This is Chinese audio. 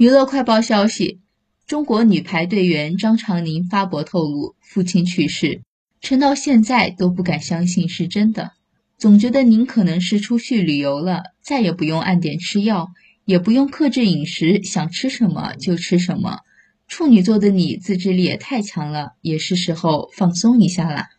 娱乐快报消息中国女排队员张常宁发博透露父亲去世撑到现在都不敢相信是真的。总觉得您可能是出去旅游了再也不用按点吃药也不用克制饮食想吃什么就吃什么。处女座的你自制力也太强了也是时候放松一下啦